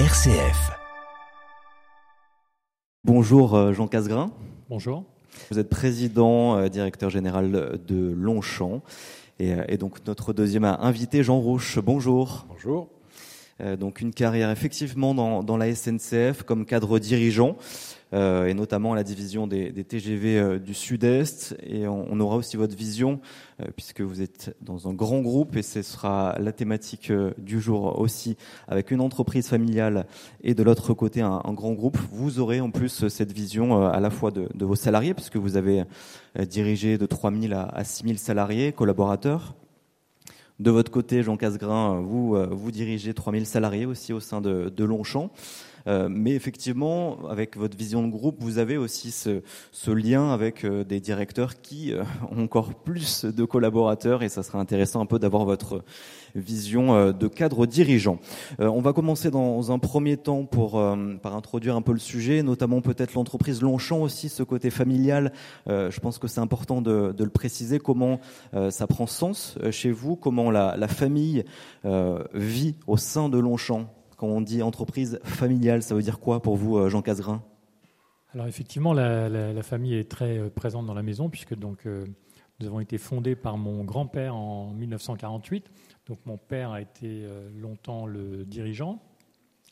RCF. Bonjour euh, Jean Casgrain. Bonjour. Vous êtes président, euh, directeur général de Longchamp. Et, euh, et, donc notre deuxième invité, Jean Rouche. Bonjour. Bonjour. Donc une carrière effectivement dans, dans la SNCF comme cadre dirigeant. Euh, et notamment à la division des, des TGV euh, du Sud-Est. Et on, on, aura aussi votre vision, euh, puisque vous êtes dans un grand groupe, et ce sera la thématique du jour aussi, avec une entreprise familiale et de l'autre côté un, un, grand groupe. Vous aurez en plus cette vision à la fois de, de vos salariés, puisque vous avez dirigé de 3 000 à, à 6 000 salariés, collaborateurs. De votre côté, Jean Casgrain, vous, vous dirigez 3000 salariés aussi au sein de Longchamp. Euh, mais effectivement, avec votre vision de groupe, vous avez aussi ce, ce lien avec euh, des directeurs qui euh, ont encore plus de collaborateurs et ça serait intéressant un peu d'avoir votre vision de cadre dirigeant. on va commencer dans un premier temps pour par introduire un peu le sujet, notamment peut-être l'entreprise Longchamp aussi, ce côté familial. je pense que c'est important de, de, le préciser. Comment ça prend sens chez vous Comment la, la famille vit au sein de Longchamp quand on dit entreprise familiale, ça veut dire quoi pour vous, euh, Jean Casgrain Alors effectivement, la, famille est très euh, présente dans la maison puisque donc euh, nous avons été fondés par mon grand-père en 1948. Donc mon père a été longtemps le dirigeant,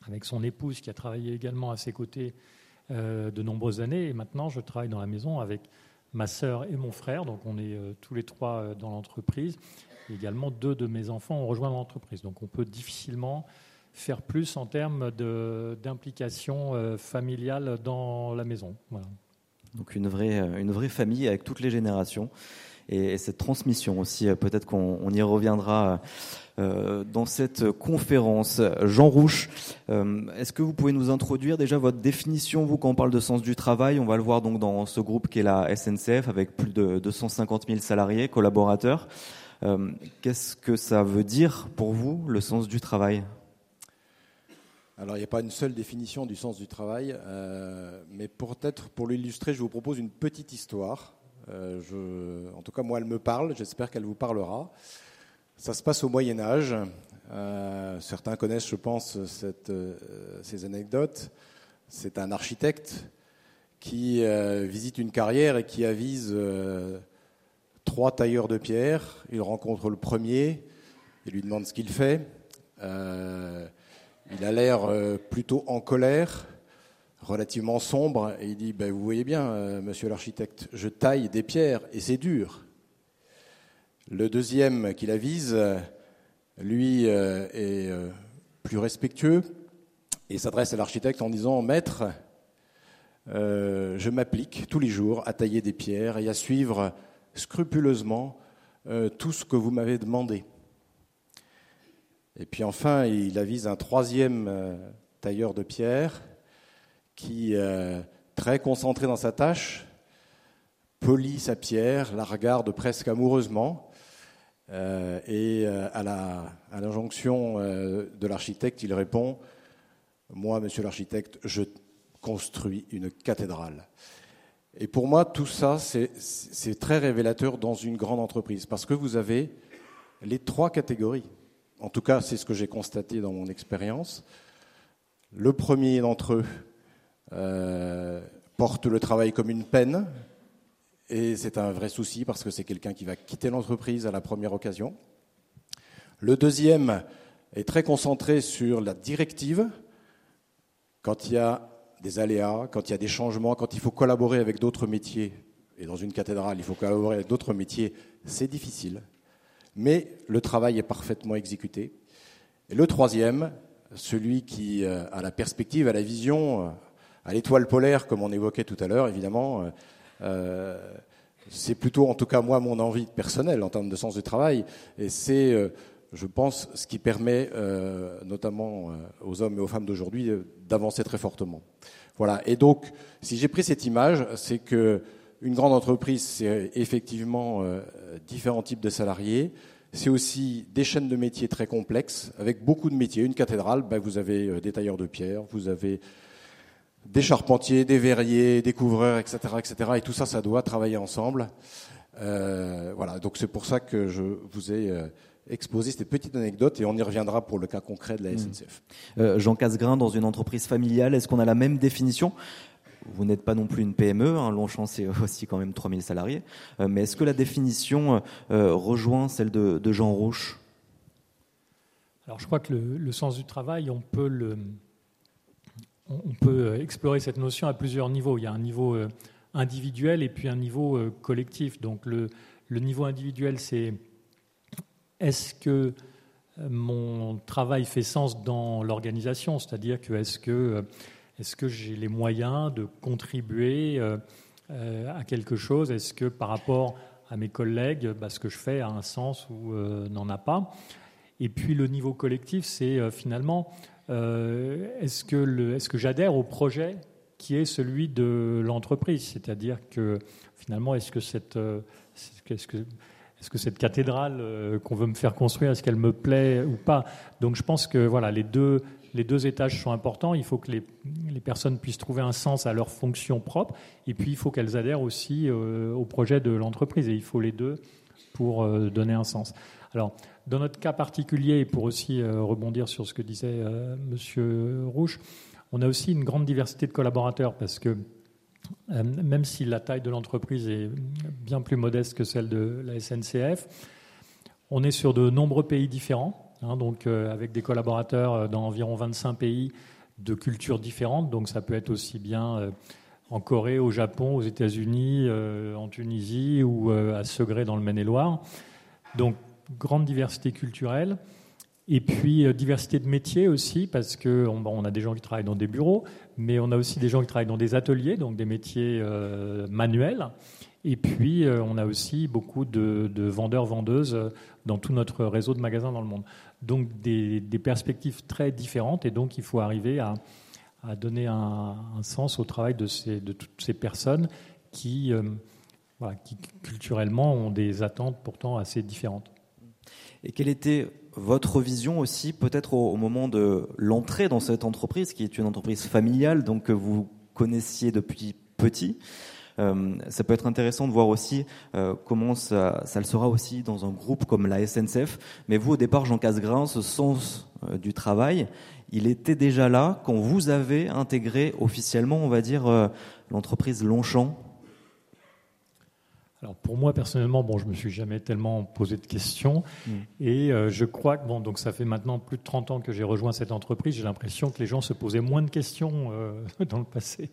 avec son épouse qui a travaillé également à ses côtés de nombreuses années. Et maintenant, je travaille dans la maison avec ma sœur et mon frère. Donc on est tous les trois dans l'entreprise. Également, deux de mes enfants ont rejoint l'entreprise. Donc on peut difficilement faire plus en termes d'implication euh, familiale dans la maison. Donc une vraie, euh, une vraie famille avec toutes les générations et, et cette transmission aussi. Euh, peut-être qu'on y reviendra dans cette conférence. Jean Rouche, est-ce que vous pouvez nous introduire déjà votre définition, vous, quand on parle de sens du travail? On va le voir donc dans ce groupe qui est la SNCF avec plus de 250 000 salariés, collaborateurs. Qu'est-ce que ça veut dire pour vous, le sens du travail? Alors, il n'y a pas une seule définition du sens du travail, euh, mais peut-être pour l'illustrer, je vous propose une petite histoire. Euh, en tout cas, moi, elle me parle, j'espère qu'elle vous parlera. Ça se passe au Moyen Âge. Euh, certains connaissent, je pense, ces anecdotes. C'est un architecte qui visite une carrière et qui avise trois tailleurs de pierre. Il rencontre le premier, il lui demande ce qu'il fait. Il a l'air euh, plutôt en colère, relativement sombre, et il dit ben, Vous voyez bien, euh, monsieur l'architecte, je taille des pierres et c'est dur. Le deuxième qui avise, lui, euh, est plus respectueux et s'adresse à l'architecte en disant Maître, je m'applique tous les jours à tailler des pierres et à suivre scrupuleusement tout ce que vous m'avez demandé. Et puis enfin, il avise un troisième euh, tailleur de pierre qui, euh, très concentré dans sa tâche, polit sa pierre, la regarde presque amoureusement. Euh, et à, la, l'injonction euh, de l'architecte, il répond Moi, monsieur l'architecte, je construis une cathédrale. Et pour moi, tout ça, c'est très révélateur dans une grande entreprise, parce que vous avez les trois catégories. En tout cas, c'est ce que j'ai constaté dans mon expérience. Le premier d'entre eux euh, porte le travail comme une peine, et c'est un vrai souci parce que c'est quelqu'un qui va quitter l'entreprise à la première occasion. Le deuxième est très concentré sur la directive. Quand il y a des aléas, quand il y a des changements, quand il faut collaborer avec d'autres métiers, et dans une cathédrale, il faut collaborer avec d'autres métiers, c'est difficile mais le travail est parfaitement exécuté. Et le troisième, celui qui euh, a la perspective, a la vision, euh, à l'étoile polaire, comme on évoquait tout à l'heure, évidemment, euh, c'est plutôt, en tout cas moi, mon envie personnelle en termes de sens du travail, et c'est, euh, je pense, ce qui permet, euh, notamment euh, aux hommes et aux femmes d'aujourd'hui, d'avancer très fortement. Voilà. Et donc, si j'ai pris cette image, c'est que une grande entreprise, c'est effectivement euh, différents types de salariés. C'est aussi des chaînes de métiers très complexes, avec beaucoup de métiers. Une cathédrale, ben, vous avez euh, des tailleurs de pierre, vous avez des charpentiers, des verriers, des couvreurs, etc., etc. Et tout ça, ça doit travailler ensemble. Euh, voilà. Donc c'est pour ça que je vous ai exposer cette petite anecdote et on y reviendra pour le cas concret de la hmm. SNCF. Jean Casgrain, dans une entreprise familiale, est-ce qu'on a la même définition? Vous n'êtes pas non plus une PME, hein, Longchamp c'est aussi quand même 3000 salariés, mais est-ce que la définition rejoint celle de, Jean Rouche? Alors je crois que le, sens du travail, on peut, explorer cette notion à plusieurs niveaux. Il y a un niveau euh, individuel et puis un niveau euh, collectif. Donc le, niveau individuel, c'est est-ce que euh, mon travail fait sens dans l'organisation? C'est-à-dire que est-ce que, est que j'ai les moyens de contribuer à quelque chose? Est-ce que par rapport à mes collègues, bah, ce que je fais a un sens ou n'en a pas? Et puis le niveau collectif, c'est euh, finalement, euh, est-ce que, j'adhère au projet qui est celui de l'entreprise? C'est-à-dire que finalement, est-ce que cette, euh, est-ce est-ce que cette cathédrale qu'on veut me faire construire, est-ce qu'elle me plaît ou pas? Donc je pense que voilà, les deux, les deux étages sont importants. Il faut que les, personnes puissent trouver un sens à leur fonction propre, et puis il faut qu'elles adhèrent aussi au projet de l'entreprise, et il faut les deux pour donner un sens. Alors, dans notre cas particulier, et pour aussi euh, rebondir sur ce que disait euh, Monsieur Rouge, on a aussi une grande diversité de collaborateurs parce que euh, même si la taille de l'entreprise est bien plus modeste que celle de la SNCF, on est sur de nombreux pays différents, hein, donc avec des collaborateurs dans environ 25 pays de cultures différentes. Donc ça peut être aussi bien en Corée, au Japon, aux États-Unis, en Tunisie ou à Segré dans le Maine-et-Loire. Donc grande diversité culturelle. Et puis euh, diversité de métiers aussi, parce qu'on on a des gens qui travaillent dans des bureaux, mais on a aussi des gens qui travaillent dans des ateliers, donc des métiers euh, manuels. Et puis euh, on a aussi beaucoup de, vendeurs-vendeuses dans tout notre réseau de magasins dans le monde. Donc des, perspectives très différentes, et donc il faut arriver à, donner un, sens au travail de, toutes ces personnes qui, qui culturellement ont des attentes pourtant assez différentes. Et quelle était votre vision aussi, peut-être au, moment de l'entrée dans cette entreprise, qui est une entreprise familiale, donc que vous connaissiez depuis petit euh, ça peut être intéressant de voir aussi euh, comment ça, ça, le sera aussi dans un groupe comme la SNCF. Mais vous, au départ, Jean Casgrain, ce sens euh, du travail, il était déjà là quand vous avez intégré officiellement, on va dire, l'entreprise Longchamp alors pour moi personnellement, bon, je me suis jamais tellement posé de questions mm. et euh, je crois que bon, donc ça fait maintenant plus de 30 ans que j'ai rejoint cette entreprise. J'ai l'impression que les gens se posaient moins de questions euh, dans le passé.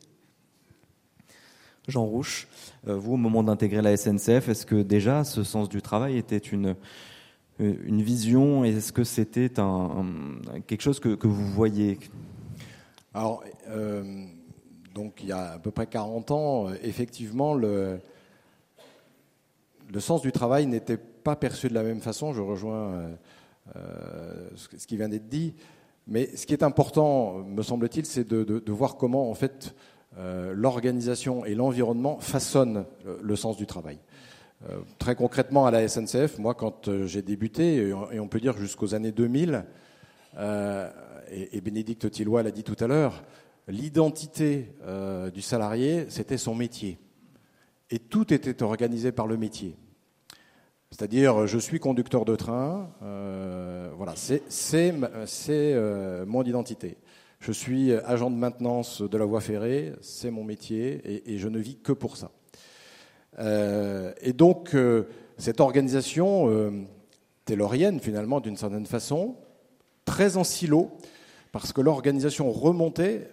Jean Rouche, euh, vous au moment d'intégrer la SNCF, est-ce que déjà ce sens du travail était une une vision Est-ce que c'était un, quelque chose que, que, vous voyez? Alors donc il y a à peu près 40 ans, effectivement le le sens du travail n'était pas perçu de la même façon. Je rejoins euh, euh, ce qui vient d'être dit. Mais ce qui est important, me semble-t-il, c'est de, voir comment en fait euh, l'organisation et l'environnement façonnent le, sens du travail. très concrètement, à la SNCF, moi, quand j'ai débuté, et on peut dire jusqu'aux années 2000, et, Bénédicte Tillois l'a dit tout à l'heure, l'identité du salarié, c'était son métier et tout était organisé par le métier. C'est-à-dire, je suis conducteur de train, euh, voilà, c'est euh, mon identité. Je suis agent de maintenance de la voie ferrée, c'est mon métier, et, je ne vis que pour ça. Euh, et donc, cette organisation taylorienne, finalement, d'une certaine façon, très en silo, parce que l'organisation remontait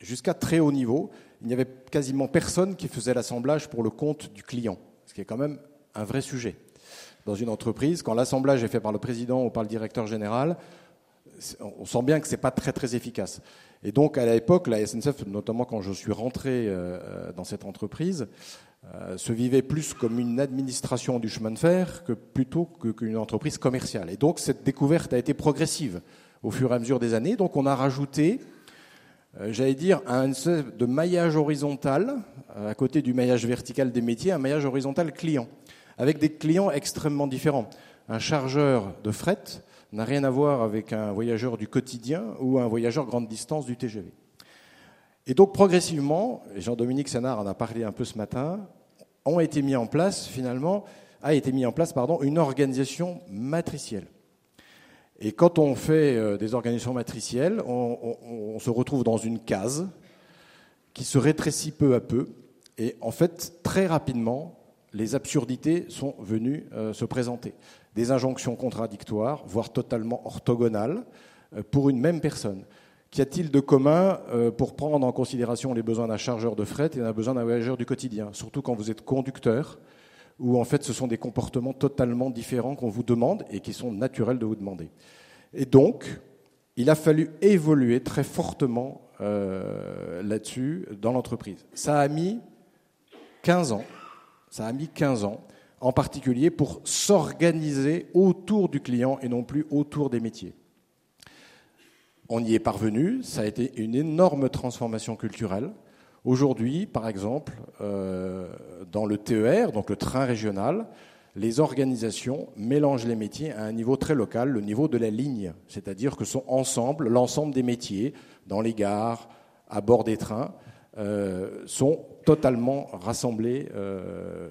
jusqu'à très haut niveau, il n'y avait quasiment personne qui faisait l'assemblage pour le compte du client, ce qui est quand même un vrai sujet. Dans une entreprise, quand l'assemblage est fait par le président ou par le directeur général, on sent bien que ce n'est pas très très efficace. Et donc à l'époque, la SNCF, notamment quand je suis rentré euh, dans cette entreprise, euh, se vivait plus comme une administration du chemin de fer que plutôt qu'une entreprise commerciale. Et donc cette découverte a été progressive au fur et à mesure des années. Donc on a rajouté euh, j'allais dire, un de maillage horizontal, euh, à côté du maillage vertical des métiers, un maillage horizontal client, avec des clients extrêmement différents. Un chargeur de fret n'a rien à voir avec un voyageur du quotidien ou un voyageur grande distance du TGV. Et donc progressivement, Jean-Dominique Sénard en a parlé un peu ce matin, ont été mis en place finalement a été mis en place pardon, une organisation matricielle. Et quand on fait euh, des organisations matricielles, on, se retrouve dans une case qui se rétrécit peu à peu. Et en fait, très rapidement, les absurdités sont venues euh, se présenter. Des injonctions contradictoires, voire totalement orthogonales, euh, pour une même personne. Qu'y a-t-il de commun pour prendre en considération les besoins d'un chargeur de fret et d'un besoin d'un voyageur du quotidien Surtout quand vous êtes conducteur, où en fait ce sont des comportements totalement différents qu'on vous demande et qui sont naturels de vous demander. Et donc, il a fallu évoluer très fortement euh, là-dessus dans l'entreprise. Ça a mis 15 ans, ça a mis 15 ans, en particulier pour s'organiser autour du client et non plus autour des métiers. On y est parvenu, ça a été une énorme transformation culturelle. Aujourd'hui, par exemple, euh, dans le TER, donc le train régional, les organisations mélangent les métiers à un niveau très local, le niveau de la ligne, c'est-à-dire que sont ensemble, l'ensemble des métiers, dans les gares, à bord des trains, euh, sont totalement rassemblés euh,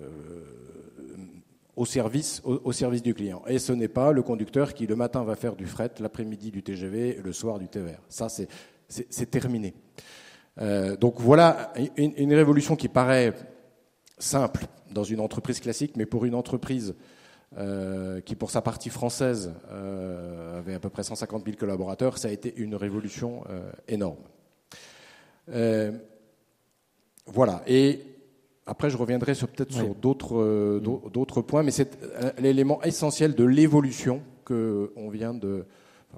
au, service, au, service du client. Et ce n'est pas le conducteur qui le matin va faire du fret, l'après-midi du TGV, le soir du TER. Ça, c'est terminé. Euh, donc voilà une, révolution qui paraît simple dans une entreprise classique, mais pour une entreprise euh, qui, pour sa partie française, euh, avait à peu près 150 000 collaborateurs, ça a été une révolution énorme. voilà. Et après, je reviendrai sur, peut-être sur d'autres, d'autres points, mais c'est l'élément essentiel de l'évolution qu'on vient de,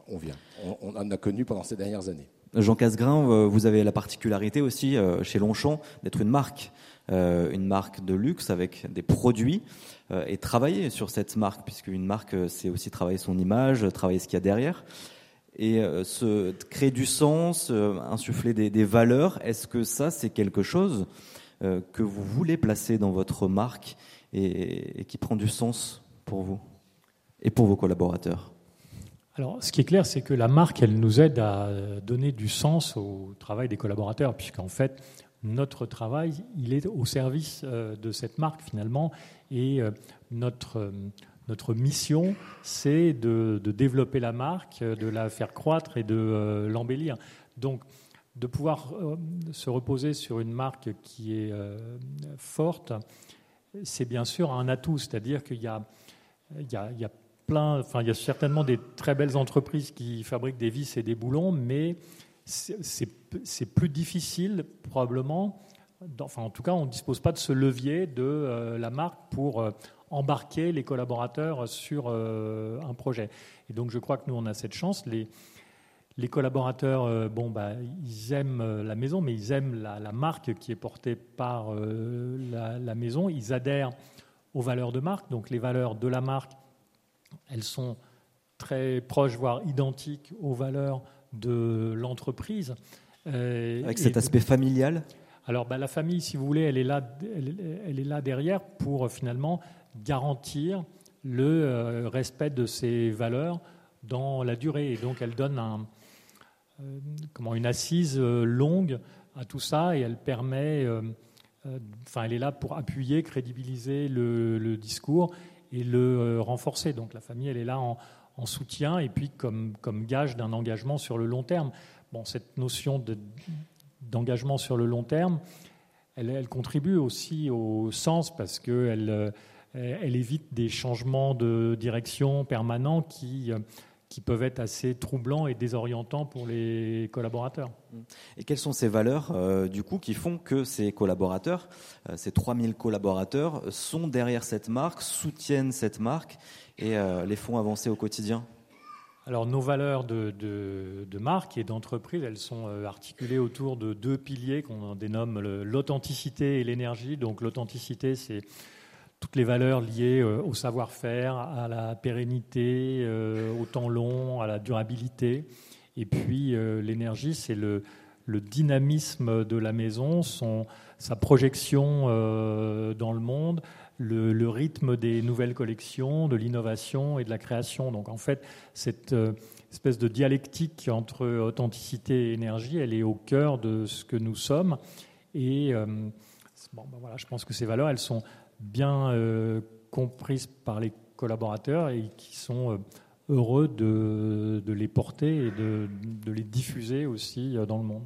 on vient, on en a connu pendant ces dernières années. Jean Casgrain, euh, vous avez la particularité aussi euh, chez Longchamp d'être une marque, euh, une marque de luxe avec des produits et travailler sur cette marque, puisque une marque, c'est aussi travailler son image, travailler ce qu'il y a derrière. Et se créer du sens, insuffler des, valeurs, est-ce que ça, c'est quelque chose que vous voulez placer dans votre marque et qui prend du sens pour vous et pour vos collaborateurs alors, ce qui est clair, c'est que la marque, elle nous aide à donner du sens au travail des collaborateurs, puisqu'en fait, notre travail, il est au service euh, de cette marque finalement, et euh, notre, euh, notre mission, c'est de, développer la marque, de la faire croître et de l'embellir. Donc, de pouvoir se reposer sur une marque qui est forte, c'est bien sûr un atout, c'est-à-dire qu'il y a, il y a, il y a enfin, il y a certainement des très belles entreprises qui fabriquent des vis et des boulons, mais c'est plus difficile probablement. Enfin, en tout cas, on ne dispose pas de ce levier de euh, la marque pour euh, embarquer les collaborateurs sur euh, un projet. Et donc, je crois que nous, on a cette chance. Les collaborateurs, bon, bah, ils aiment la maison, mais ils aiment la, marque qui est portée par la, la, maison. Ils adhèrent aux valeurs de marque, donc les valeurs de la marque elles sont très proches, voire identiques aux valeurs de l'entreprise. Euh, Avec cet aspect familial? Alors, bah, la famille, si vous voulez, elle est là, elle, est là derrière pour euh, finalement garantir le euh, respect de ces valeurs dans la durée. Et donc, elle donne un, comment, une assise longue à tout ça et elle permet, enfin, elle est là pour appuyer, crédibiliser le, discours et le euh, renforcer. Donc la famille, elle est là en, soutien et puis comme, comme gage d'un engagement sur le long terme. Bon, cette notion d'engagement sur le long terme, elle, contribue aussi au sens parce qu'elle euh, elle évite des changements de direction permanents qui euh, qui peuvent être assez troublants et désorientants pour les collaborateurs. Et quelles sont ces valeurs, euh, du coup, qui font que ces collaborateurs, euh, ces 3000 collaborateurs, sont derrière cette marque, soutiennent cette marque et euh, les font avancer au quotidien? Alors nos valeurs de, de marque et d'entreprise, elles sont articulées autour de deux piliers qu'on dénomme l'authenticité et l'énergie. Donc l'authenticité, c'est toutes les valeurs liées euh, au savoir-faire, à la pérennité, euh, au temps long, à la durabilité. Et puis euh, l'énergie, c'est le, dynamisme de la maison, son, sa projection dans le monde, le, rythme des nouvelles collections, de l'innovation et de la création. Donc en fait, cette espèce de dialectique entre authenticité et énergie, elle est au cœur de ce que nous sommes. Et bon, ben voilà, je pense que ces valeurs, elles sont bien euh, comprises par les collaborateurs et qui sont heureux de, les porter et de, les diffuser aussi dans le monde.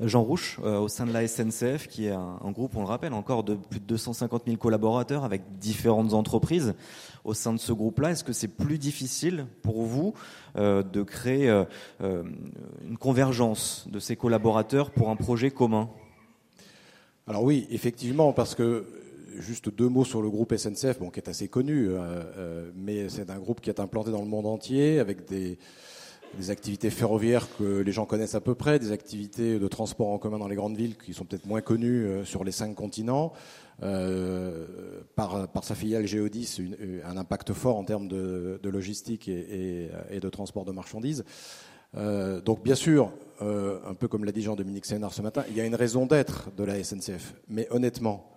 Jean Rouche, au sein de la SNCF, qui est un, groupe, on le rappelle, encore de plus de 250 000 collaborateurs avec différentes entreprises. Au sein de ce groupe-là, est-ce que c'est plus difficile pour vous de créer une convergence de ces collaborateurs pour un projet commun? Alors oui, effectivement, parce que juste deux mots sur le groupe SNCF, bon, qui est assez connu, euh, euh, mais c'est un groupe qui est implanté dans le monde entier avec des, activités ferroviaires que les gens connaissent à peu près, des activités de transport en commun dans les grandes villes qui sont peut-être moins connues euh, sur les cinq continents. par, sa filiale Géodis, un impact fort en termes de, logistique et, de transport de marchandises. donc bien sûr, un peu comme l'a dit Jean-Dominique Sénard ce matin, il y a une raison d'être de la SNCF. Mais honnêtement,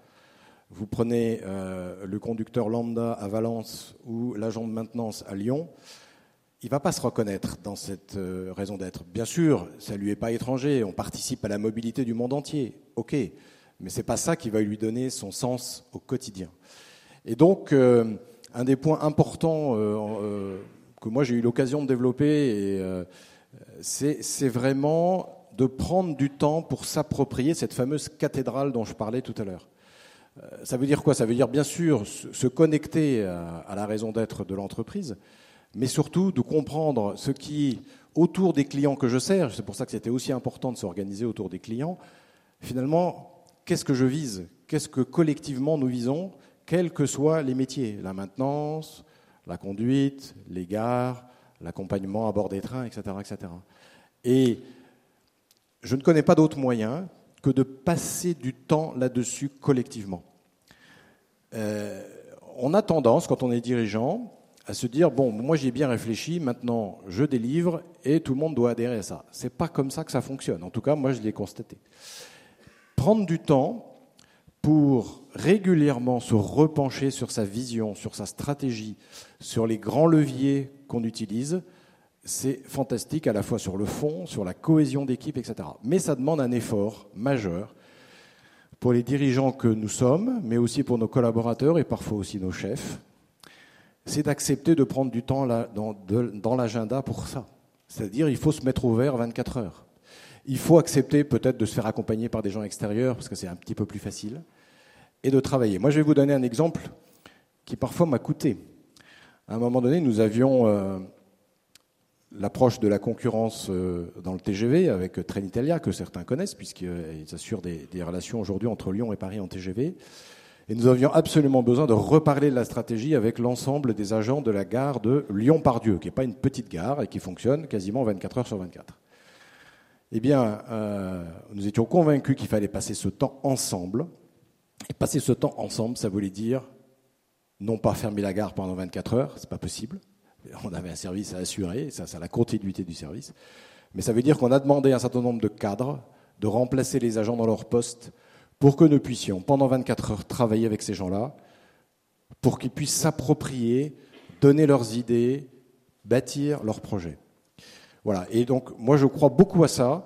vous prenez euh, le conducteur lambda à Valence ou l'agent de maintenance à Lyon, il ne va pas se reconnaître dans cette euh, raison d'être. Bien sûr, ça ne lui est pas étranger, on participe à la mobilité du monde entier, ok, mais ce n'est pas ça qui va lui donner son sens au quotidien. Et donc, euh, un des points importants que moi j'ai eu l'occasion de développer, c'est vraiment de prendre du temps pour s'approprier cette fameuse cathédrale dont je parlais tout à l'heure. Euh, ça veut dire quoi? Ça veut dire bien sûr se connecter à la raison d'être de l'entreprise, mais surtout de comprendre ce qui, autour des clients que je sers, c'est pour ça que c'était aussi important de s'organiser autour des clients, finalement, qu'est-ce que je vise? Qu'est-ce que collectivement nous visons, quels que soient les métiers? La maintenance, la conduite, les gares, l'accompagnement à bord des trains, etc. etc. Et je ne connais pas d'autre moyen que de passer du temps là-dessus collectivement. Euh, on a tendance, quand on est dirigeant, à se dire bon, moi j'ai bien réfléchi, maintenant je délivre et tout le monde doit adhérer à ça. C'est pas comme ça que ça fonctionne. En tout cas, moi je l'ai constaté. Prendre du temps pour régulièrement se repencher sur sa vision, sur sa stratégie, sur les grands leviers qu'on utilise, c'est fantastique à la fois sur le fond, sur la cohésion d'équipe, etc. Mais ça demande un effort majeur pour les dirigeants que nous sommes, mais aussi pour nos collaborateurs et parfois aussi nos chefs. C'est d'accepter de prendre du temps dans, l'agenda pour ça. C'est-à-dire, il faut se mettre ouvert 24 heures. Il faut accepter peut-être de se faire accompagner par des gens extérieurs, parce que c'est un petit peu plus facile, et de travailler. Moi, je vais vous donner un exemple qui parfois m'a coûté. À un moment donné, nous avions euh, l'approche de la concurrence euh, dans le TGV avec Trenitalia, que certains connaissent, puisqu'ils assurent des, relations aujourd'hui entre Lyon et Paris en TGV. Et nous avions absolument besoin de reparler de la stratégie avec l'ensemble des agents de la gare de Lyon-Pardieu, qui n'est pas une petite gare et qui fonctionne quasiment 24 heures sur 24. Eh bien, euh, nous étions convaincus qu'il fallait passer ce temps ensemble. Et passer ce temps ensemble, ça voulait dire non pas fermer la gare pendant 24 heures, c'est pas possible, on avait un service à assurer, ça c'est la continuité du service. Mais ça veut dire qu'on a demandé à un certain nombre de cadres de remplacer les agents dans leur poste pour que nous puissions, pendant 24 heures, travailler avec ces gens-là, pour qu'ils puissent s'approprier, donner leurs idées, bâtir leurs projets. Voilà. Et donc, moi, je crois beaucoup à ça,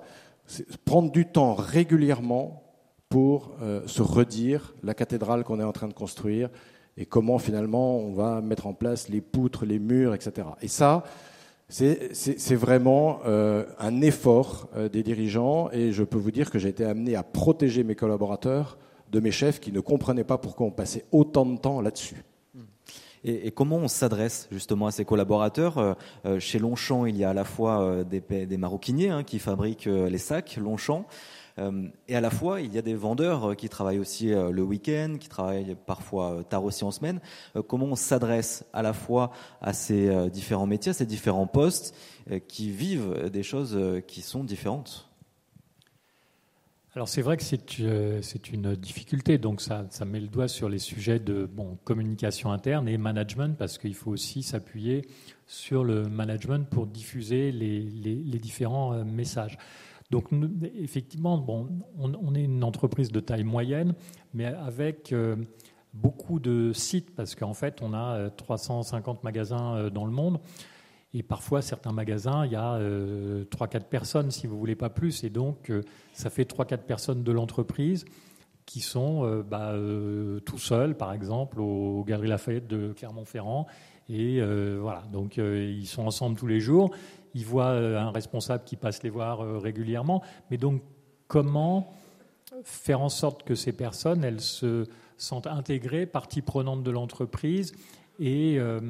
prendre du temps régulièrement pour euh, se redire la cathédrale qu'on est en train de construire et comment finalement on va mettre en place les poutres, les murs, etc. Et ça, c'est vraiment euh, un effort euh, des dirigeants et je peux vous dire que j'ai été amené à protéger mes collaborateurs de mes chefs qui ne comprenaient pas pourquoi on passait autant de temps là-dessus. Et, comment on s'adresse justement à ces collaborateurs? Euh, Chez Longchamp, il y a à la fois des, maroquiniers hein, qui fabriquent les sacs Longchamp, et à la fois, il y a des vendeurs euh, qui travaillent aussi euh, le week-end, qui travaillent parfois tard aussi en semaine. Comment on s'adresse à la fois à ces différents métiers, à ces différents postes qui vivent des choses qui sont différentes? Alors c'est vrai que c'est une difficulté, donc ça, ça, met le doigt sur les sujets de bon, communication interne et management, parce qu'il faut aussi s'appuyer sur le management pour diffuser les différents messages. Donc effectivement, bon, on, est une entreprise de taille moyenne, mais avec euh, beaucoup de sites, parce qu'en fait, on a 350 euh, magasins euh, dans le monde. Et parfois, certains magasins, il y a 3-4 personnes, si vous voulez pas plus. Et donc, ça fait 3-4 personnes de l'entreprise qui sont bah, tout seuls, par exemple, aux Galeries Lafayette de Clermont-Ferrand. Et voilà, donc ils sont ensemble tous les jours. Ils voient un responsable qui passe les voir régulièrement. Mais donc, comment faire en sorte que ces personnes, elles se sentent intégrées, partie prenante de l'entreprise et euh,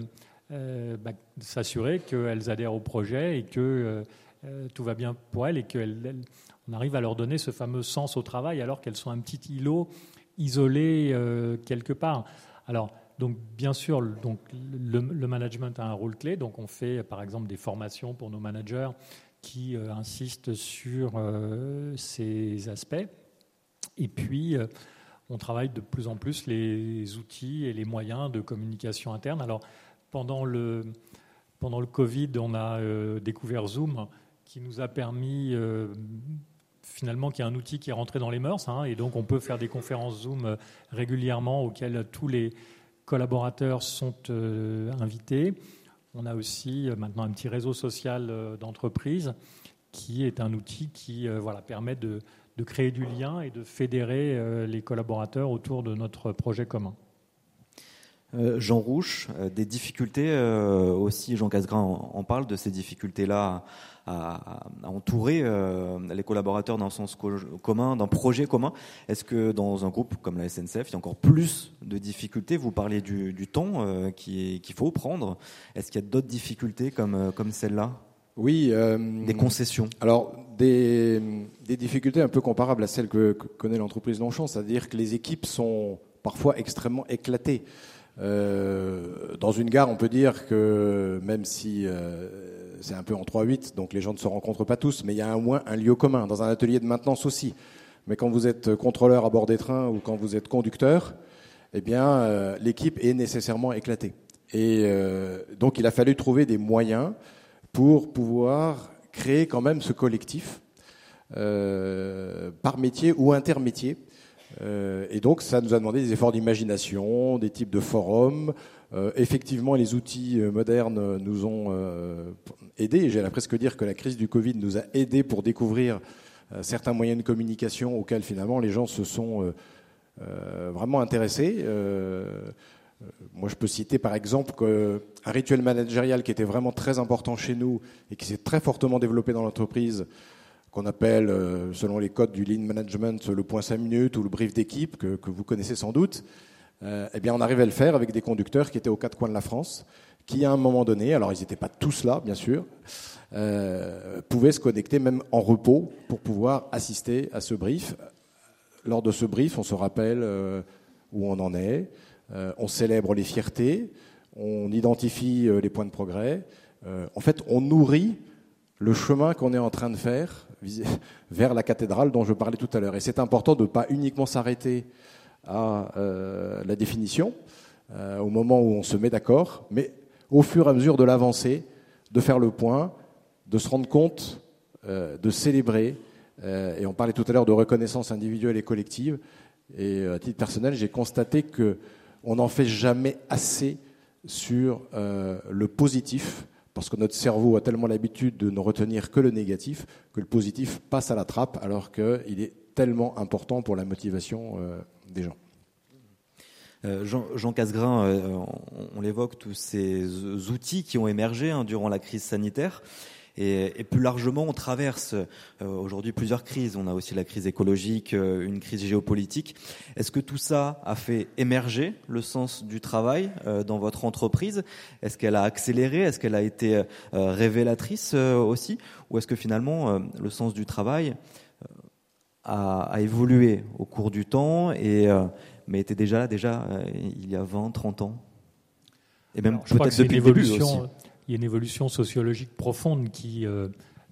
euh, bah, s'assurer qu'elles adhèrent au projet et que euh, tout va bien pour elles et qu'on arrive à leur donner ce fameux sens au travail alors qu'elles sont un petit îlot isolé quelque part. Alors, donc, bien sûr, donc, le, management a un rôle clé. Donc, on fait, par exemple, des formations pour nos managers qui insistent sur ces aspects. Et puis, euh, on travaille de plus en plus les outils et les moyens de communication interne. Alors, pendant le, pendant le Covid, on a euh, découvert Zoom qui nous a permis euh, finalement qu'il y a un outil qui est rentré dans les mœurs, hein, et donc on peut faire des conférences Zoom régulièrement auxquelles tous les collaborateurs sont invités. On a aussi maintenant un petit réseau social d'entreprise qui est un outil qui voilà, permet de, de créer du lien et de fédérer euh, les collaborateurs autour de notre projet commun. Euh, Jean Rouche, euh, des difficultés aussi, Jean Casgrain en, parle de ces difficultés-là à, entourer les collaborateurs d'un sens commun, d'un projet commun. Est-ce que dans un groupe comme la SNCF, il y a encore plus de difficultés? Vous parlez du, temps qu'il faut prendre. Est-ce qu'il y a d'autres difficultés comme, comme celle-là? Oui. Euh, des concessions. Alors, des, difficultés un peu comparables à celles que, connaît l'entreprise Longchamp, c'est-à-dire que les équipes sont parfois extrêmement éclatées. Euh, dans une gare, on peut dire que même si euh, c'est un peu en 3-8, donc les gens ne se rencontrent pas tous, mais il y a au moins un lieu commun, dans un atelier de maintenance aussi. Mais quand vous êtes contrôleur à bord des trains ou quand vous êtes conducteur, eh bien, l'équipe est nécessairement éclatée. Et donc, il a fallu trouver des moyens pour pouvoir créer quand même ce collectif euh, par métier ou intermétier. Euh, et donc, ça nous a demandé des efforts d'imagination, des types de forums. Euh, effectivement, les outils modernes nous ont aidés. J'ai presque dire que la crise du Covid nous a aidés pour découvrir certains moyens de communication auxquels finalement les gens se sont vraiment intéressés. Euh, moi, je peux citer par exemple un rituel managérial qui était vraiment très important chez nous et qui s'est très fortement développé dans l'entreprise, qu'on appelle, euh, selon les codes du lean management, le point 5 minutes ou le brief d'équipe, que, vous connaissez sans doute. Euh, eh bien, on arrivait à le faire avec des conducteurs qui étaient aux quatre coins de la France, qui à un moment donné, alors ils n'étaient pas tous là, bien sûr, pouvaient se connecter même en repos pour pouvoir assister à ce brief. Lors de ce brief, on se rappelle où on en est, euh, on célèbre les fiertés, on identifie euh, les points de progrès. Euh, en fait, on nourrit le chemin qu'on est en train de faire vers la cathédrale dont je parlais tout à l'heure. Et c'est important de ne pas uniquement s'arrêter à la définition, au moment où on se met d'accord, mais au fur et à mesure de l'avancée, de faire le point, de se rendre compte, de célébrer. et on parlait tout à l'heure de reconnaissance individuelle et collective. Et à titre personnel, j'ai constaté que on n'en fait jamais assez sur euh, le positif, parce que notre cerveau a tellement l'habitude de ne retenir que le négatif, que le positif passe à la trappe, alors qu'il est tellement important pour la motivation euh, des gens. Euh, Jean, Jean, Casgrain, on, l'évoque, tous ces outils qui ont émergé hein, durant la crise sanitaire. Et, plus largement, on traverse euh, aujourd'hui plusieurs crises. On a aussi la crise écologique, euh, une crise géopolitique. Est-ce que tout ça a fait émerger le sens du travail euh, dans votre entreprise? Est-ce qu'elle a accéléré? Est-ce qu'elle a été révélatrice aussi? Ou est-ce que finalement, le sens du travail a, évolué au cours du temps et mais était déjà là déjà il y a 20, 30 ans? Et même peut-être depuis le début aussi il y a une évolution sociologique profonde qui, euh,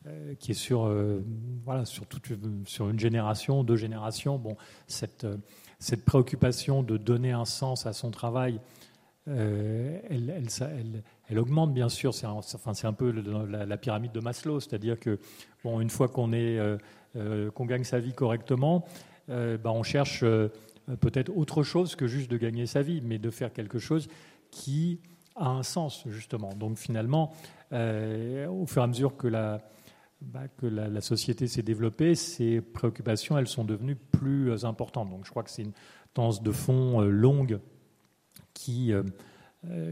euh, qui est sur, euh, voilà, sur, toute, sur une génération, deux générations. Bon, cette, cette préoccupation de donner un sens à son travail, elle, elle, elle, augmente bien sûr. C'est un, enfin, un peu la, pyramide de Maslow, c'est-à-dire que bon, une fois qu'on est, qu'on gagne sa vie correctement, bah, on cherche peut-être autre chose que juste de gagner sa vie, mais de faire quelque chose qui a un sens, justement. Donc finalement, euh, au fur et à mesure que la, bah, que la, société s'est développée, ces préoccupations, elles sont devenues plus importantes. Donc je crois que c'est une tendance de fond longue qui,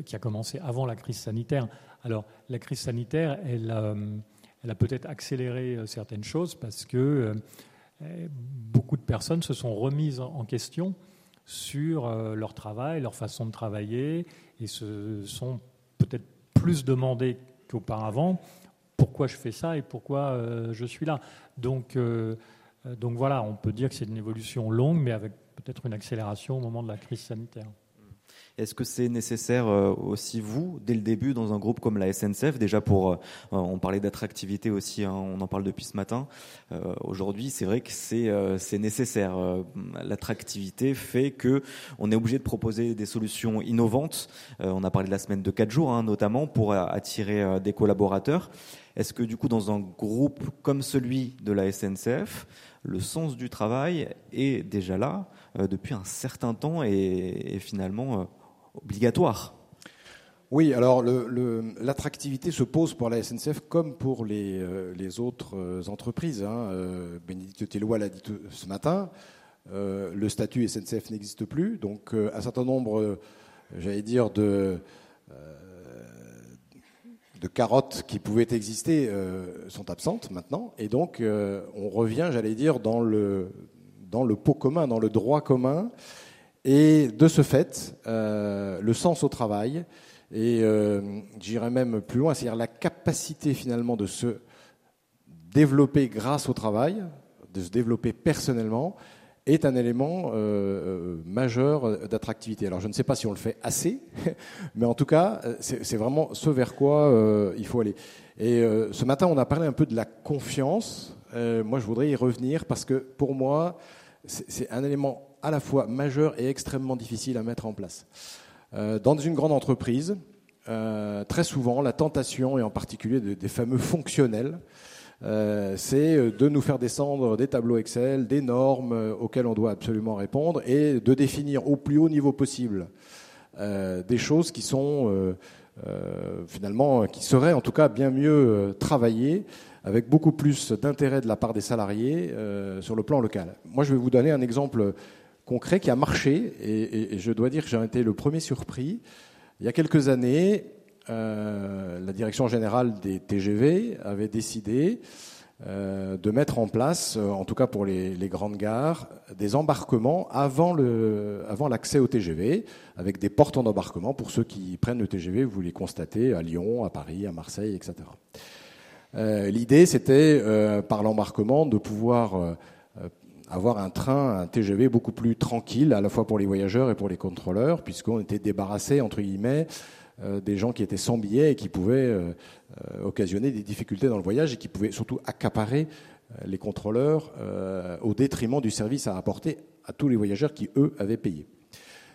qui a commencé avant la crise sanitaire. Alors la crise sanitaire, elle a peut-être accéléré certaines choses parce que beaucoup de personnes se sont remises en question sur euh, leur travail, leur façon de travailler, et se sont peut-être plus demandés qu'auparavant pourquoi je fais ça et pourquoi euh, je suis là. Donc, euh, donc voilà, on peut dire que c'est une évolution longue, mais avec peut-être une accélération au moment de la crise sanitaire. Est-ce que c'est nécessaire euh, aussi, vous, dès le début, dans un groupe comme la SNCF, déjà pour, euh, on parlait d'attractivité aussi, hein, on en parle depuis ce matin, euh, aujourd'hui c'est vrai que c'est nécessaire. L'attractivité fait que on est obligé de proposer des solutions innovantes. on a parlé de la semaine de 4 jours, hein, notamment, pour attirer des collaborateurs. Est-ce que du coup, dans un groupe comme celui de la SNCF, le sens du travail est déjà là depuis un certain temps et finalement obligatoire. Oui, alors l'attractivité se pose pour la SNCF comme pour les, euh, autres euh, entreprises. Hein. Euh, Bénédicte Tellois l'a dit ce matin, le statut SNCF n'existe plus, donc un certain nombre, j'allais dire, de, de carottes qui pouvaient exister sont absentes maintenant, et donc on revient, j'allais dire, dans le, dans le pot commun, dans le droit commun. Et de ce fait, euh, le sens au travail, et euh, j'irais même plus loin, c'est-à-dire la capacité finalement de se développer grâce au travail, de se développer personnellement, est un élément euh, majeur d'attractivité. Alors je ne sais pas si on le fait assez, mais en tout cas, c'est vraiment ce vers quoi il faut aller. Et ce matin, on a parlé un peu de la confiance. moi, je voudrais y revenir parce que pour moi, c'est un élément à la fois majeur et extrêmement difficile à mettre en place. Euh, dans une grande entreprise, euh, très souvent, la tentation, et en particulier des fameux fonctionnels, euh, c'est de nous faire descendre des tableaux Excel, des normes auxquelles on doit absolument répondre, et de définir au plus haut niveau possible des choses qui sont finalement, qui seraient en tout cas bien mieux travaillées avec beaucoup plus d'intérêt de la part des salariés sur le plan local. Moi, je vais vous donner un exemple concret qui a marché, et, je dois dire que j'ai été le premier surpris. Il y a quelques années, euh, la direction générale des TGV avait décidé euh, de mettre en place, euh, en tout cas pour les, grandes gares, des embarquements avant l'accès au TGV, avec des portes en embarquement pour ceux qui prennent le TGV, vous les constatez à Lyon, à Paris, à Marseille, etc. L'idée, c'était, par l'embarquement, de pouvoir avoir un train, un TGV beaucoup plus tranquille, à la fois pour les voyageurs et pour les contrôleurs, puisqu'on était débarrassé, entre guillemets, euh, des gens qui étaient sans billets et qui pouvaient euh, euh, occasionner des difficultés dans le voyage et qui pouvaient surtout accaparer les contrôleurs au détriment du service à apporter à tous les voyageurs qui, eux, avaient payé.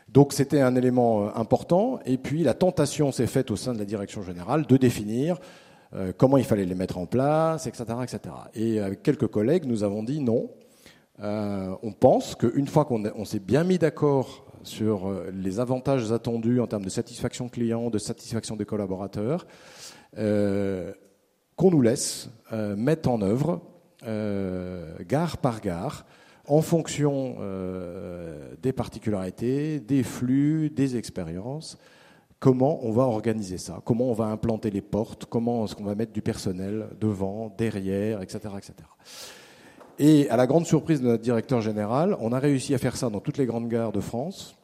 Donc c'était un élément important. Et puis la tentation s'est faite au sein de la direction générale de définir comment il fallait les mettre en place, etc. etc. Et avec quelques collègues, nous avons dit non, euh, on pense qu'une fois qu'on s'est bien mis d'accord sur euh, les avantages attendus en termes de satisfaction client, de satisfaction des collaborateurs, euh, qu'on nous laisse mettre en œuvre, gare par gare, en fonction des particularités, des flux, des expériences, comment on va organiser ça, comment on va implanter les portes, comment est-ce qu'on va mettre du personnel devant, derrière, etc. etc. Et à la grande surprise de notre directeur général, on a réussi à faire ça dans toutes les grandes gares de France,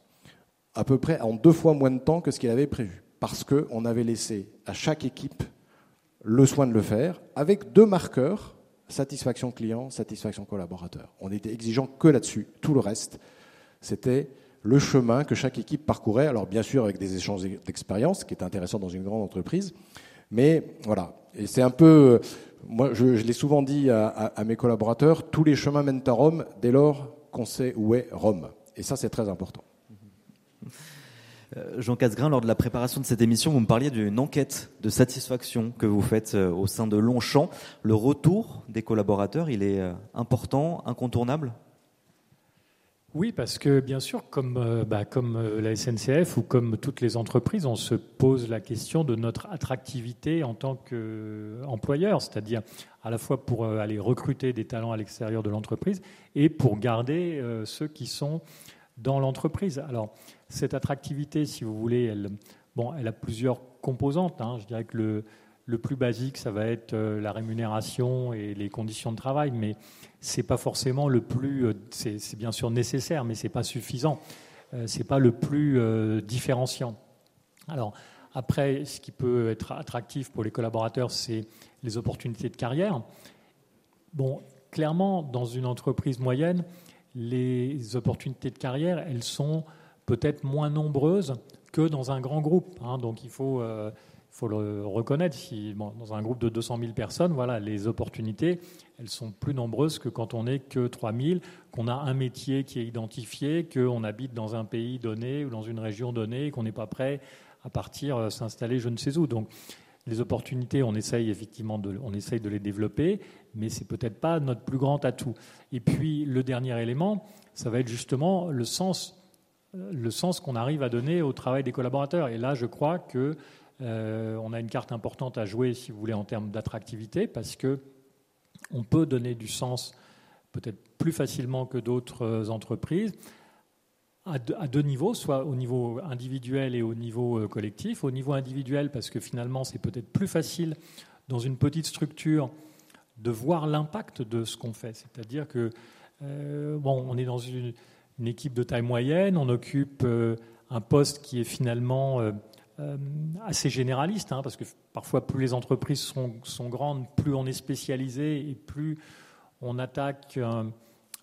à peu près en deux fois moins de temps que ce qu'il avait prévu. Parce qu'on avait laissé à chaque équipe le soin de le faire, avec deux marqueurs, satisfaction client, satisfaction collaborateur. On était exigeant que là-dessus. Tout le reste, c'était le chemin que chaque équipe parcourait. Alors bien sûr avec des échanges d'expérience, ce qui est intéressant dans une grande entreprise. Mais voilà. Et c'est un peu moi, je, l'ai souvent dit à, mes collaborateurs, tous les chemins mènent à Rome dès lors qu'on sait où est Rome. Et ça, c'est très important. Euh, Jean Casgrain, lors de la préparation de cette émission, vous me parliez d'une enquête de satisfaction que vous faites euh, au sein de Longchamp. Le retour des collaborateurs, il est euh, important, incontournable? Oui, parce que bien sûr, comme, euh, bah, euh, la SNCF ou comme toutes les entreprises, on se pose la question de notre attractivité en tant qu'employeur. C'est-à-dire, à la fois pour aller recruter des talents à l'extérieur de l'entreprise et pour garder ceux qui sont dans l'entreprise. Alors, cette attractivité, si vous voulez, elle, bon, elle a plusieurs composantes. Hein. Je dirais que le, le, plus basique, ça va être euh, la rémunération et les conditions de travail, mais c'est pas forcément le plus. Euh, c'est bien sûr nécessaire, mais c'est pas suffisant. Euh, c'est pas le plus différenciant. Alors, après, ce qui peut être attractif pour les collaborateurs, c'est les opportunités de carrière. Bon, clairement, dans une entreprise moyenne, les opportunités de carrière, elles sont peut-être moins nombreuses que dans un grand groupe. Hein. donc il faut, euh, faut le reconnaître. Si, dans un groupe de 200 000 personnes, voilà, les opportunités, elles sont plus nombreuses que quand on n'est que 3 000, qu'on a un métier qui est identifié, qu'on habite dans un pays donné ou dans une région donnée, qu'on n'est pas prêt à partir euh, s'installer je ne sais où. Donc les opportunités, on essaye effectivement de, on essaye de les développer, mais c'est peut-être pas notre plus grand atout. Et puis le dernier élément, ça va être justement le sens, le sens qu'on arrive à donner au travail des collaborateurs. Et là, je crois que euh, on a une carte importante à jouer, si vous voulez, en termes d'attractivité, parce que on peut donner du sens peut-être plus facilement que d'autres entreprises à deux, niveaux, soit au niveau individuel et au niveau euh, collectif. Au niveau individuel, parce que finalement, c'est peut-être plus facile dans une petite structure de voir l'impact de ce qu'on fait. C'est-à-dire que, euh, bon, on est dans une, équipe de taille moyenne, on occupe euh, un poste qui est finalement assez généraliste, hein, parce que parfois, plus les entreprises sont, sont, grandes, plus on est spécialisé et plus on attaque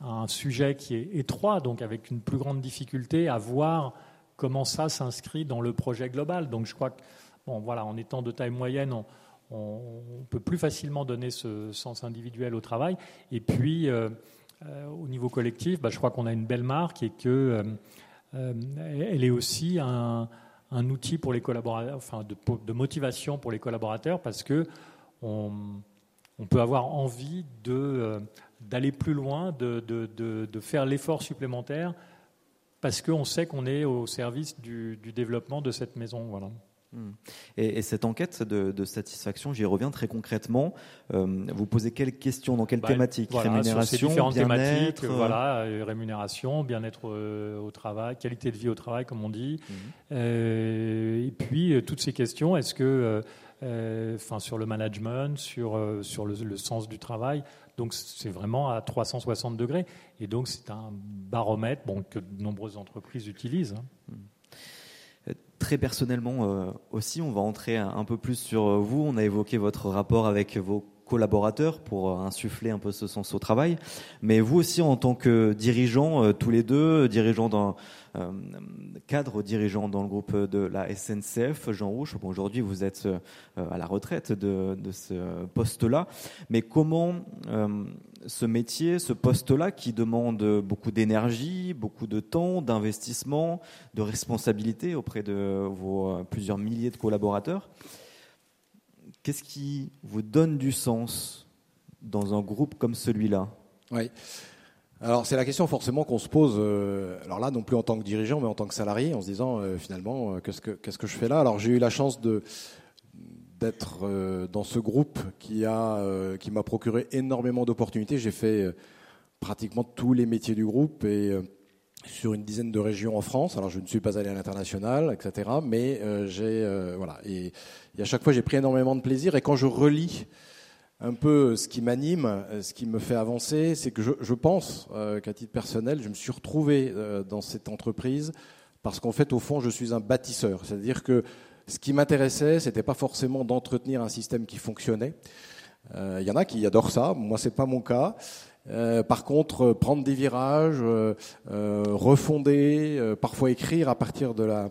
un sujet qui est étroit, donc avec une plus grande difficulté à voir comment ça s'inscrit dans le projet global. Donc je crois que, bon, voilà, en étant de taille moyenne, on, peut plus facilement donner ce sens individuel au travail. Et puis, euh, euh, au niveau collectif, bah, je crois qu'on a une belle marque et que euh, elle est aussi un, outil pour les collaborateurs, enfin de, motivation pour les collaborateurs, parce que on, peut avoir envie de d'aller plus loin, de, faire l'effort supplémentaire, parce qu'on sait qu'on est au service du, développement de cette maison. Voilà. Hmm. Et, cette enquête de, satisfaction, j'y reviens très concrètement. Euh, vous posez quelles questions, dans quelles bah, thématiques Rémunération, différentes thématiques, euh, voilà, euh, rémunération, bien-être au travail, qualité de vie au travail, comme on dit. Hmm. et puis toutes ces questions, est-ce que, enfin, sur le management, sur sur le, sens du travail, donc c'est vraiment à 360 degrés. Et donc c'est un baromètre bon, que de nombreuses entreprises utilisent. Hein. Très personnellement euh, aussi, on va entrer un peu plus sur euh, vous. On a évoqué votre rapport avec vos collaborateurs pour euh, insuffler un peu ce sens au travail. Mais vous aussi, en tant que dirigeant, tous les deux, dirigeants d'un cadre, dirigeant dans le groupe de la SNCF, Jean Rouge, aujourd'hui vous êtes à la retraite de ce poste-là. Mais comment ce métier, ce poste-là qui demande beaucoup d'énergie, beaucoup de temps, d'investissement, de responsabilité auprès de vos euh, plusieurs milliers de collaborateurs. Qu'est-ce qui vous donne du sens dans un groupe comme celui-là? Oui. Alors c'est la question forcément qu'on se pose, euh, alors là non plus en tant que dirigeant mais en tant que salarié, en se disant euh, finalement qu'est-ce que qu'est-ce que je fais là? Alors j'ai eu la chance de d'être euh, dans ce groupe qui a euh, qui m'a procuré énormément d'opportunités. J'ai fait euh, pratiquement tous les métiers du groupe et sur une dizaine de régions en France. Alors je ne suis pas allé à l'international, etc. Mais j'ai voilà et, à chaque fois j'ai pris énormément de plaisir. Et quand je relis un peu ce qui m'anime, ce qui me fait avancer, c'est que je, je pense qu'à titre personnel, je me suis retrouvé dans cette entreprise parce qu'en fait, au fond, je suis un bâtisseur. C'est-à-dire que ce qui m'intéressait, c'était pas forcément d'entretenir un système qui fonctionnait. Il euh, y en a qui adorent ça, moi c'est pas mon cas. Euh, par contre, prendre des virages, euh, refonder, parfois écrire à partir de la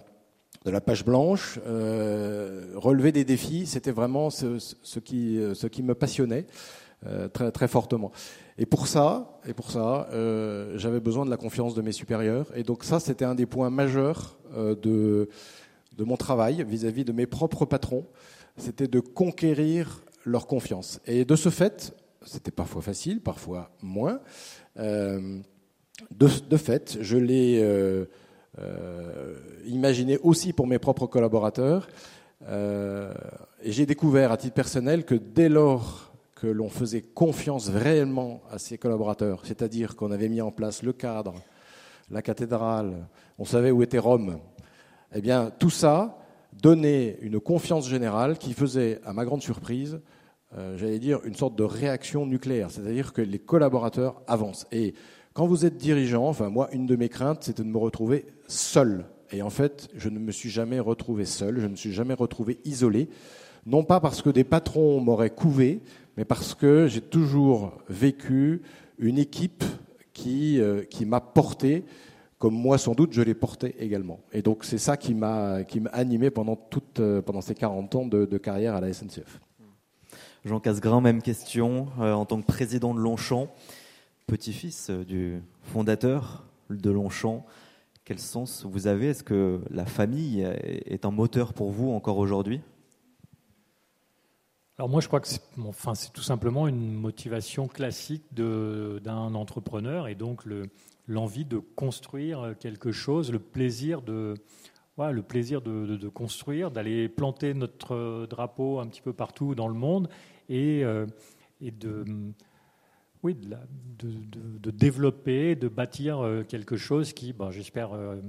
de la page blanche, relever des défis, c'était vraiment ce, ce, qui ce qui me passionnait très très fortement. Et pour ça, et pour ça, j'avais besoin de la confiance de mes supérieurs. Et donc ça, c'était un des points majeurs de de mon travail vis-à-vis de mes propres patrons, c'était de conquérir leur confiance. Et de ce fait, c'était parfois facile, parfois moins. Euh, de, fait, je l'ai euh, euh, imaginé aussi pour mes propres collaborateurs. et j'ai découvert à titre personnel que dès lors que l'on faisait confiance réellement à ses collaborateurs, c'est-à-dire qu'on avait mis en place le cadre, la cathédrale, on savait où était Rome, eh bien tout ça donnait une confiance générale qui faisait, à ma grande surprise, euh, j'allais dire, une sorte de réaction nucléaire, c'est-à-dire que les collaborateurs avancent. Et quand vous êtes dirigeant, enfin moi, une de mes craintes, c'était de me retrouver seul. Et en fait, je ne me suis jamais retrouvé seul, je ne me suis jamais retrouvé isolé, non pas parce que des patrons m'auraient couvé, mais parce que j'ai toujours vécu une équipe qui, euh, qui m'a porté, comme moi sans doute je l'ai porté également. Et donc c'est ça qui m'a animé pendant, toute, euh, pendant ces 40 ans de, carrière à la SNCF. Jean Casgrain, même question. Euh, en tant que président de Longchamp, petit-fils du fondateur de Longchamp, quel sens vous avez? Est-ce que la famille est un moteur pour vous encore aujourd'hui? Alors moi, je crois que c'est enfin, tout simplement une motivation classique d'un entrepreneur et donc l'envie de construire quelque chose, le plaisir de, le plaisir de, construire, d'aller planter notre drapeau un petit peu partout dans le monde et, euh, et de, oui, de, développer, de bâtir euh, quelque chose qui, j'espère, euh,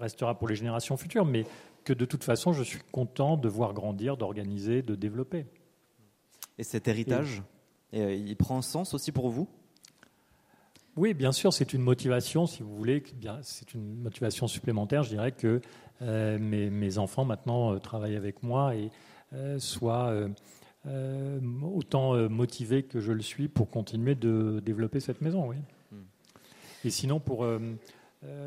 restera pour les générations futures, mais que de toute façon, je suis content de voir grandir, d'organiser, de développer. Et cet héritage, il prend sens aussi pour vous? Oui, bien sûr, c'est une motivation, si vous voulez. C'est une motivation supplémentaire. Je dirais que euh, mes, enfants maintenant euh, travaillent avec moi et soient autant motivés que je le suis pour continuer de développer cette maison. Oui. Hmm. Et sinon, pour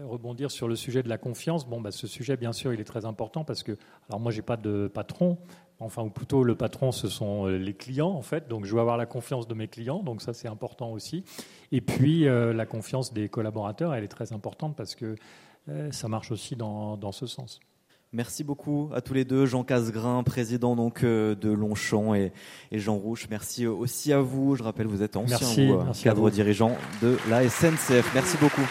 rebondir sur le sujet de la confiance, bon, bah, ce sujet, bien sûr, il est très important parce que, alors moi, j'ai pas de patron, enfin, ou plutôt le patron, ce sont euh, les clients, en fait. Donc, je veux avoir la confiance de mes clients, donc ça, c'est important aussi. Et puis, euh, la confiance des collaborateurs, elle est très importante parce que euh, ça marche aussi dans, dans, ce sens. Merci beaucoup à tous les deux, Jean Casgrain, président donc de Longchamp, et, et, Jean Rouche. Merci aussi à vous. Je rappelle, vous êtes ancien cadre dirigeant de la SNCF. Merci beaucoup.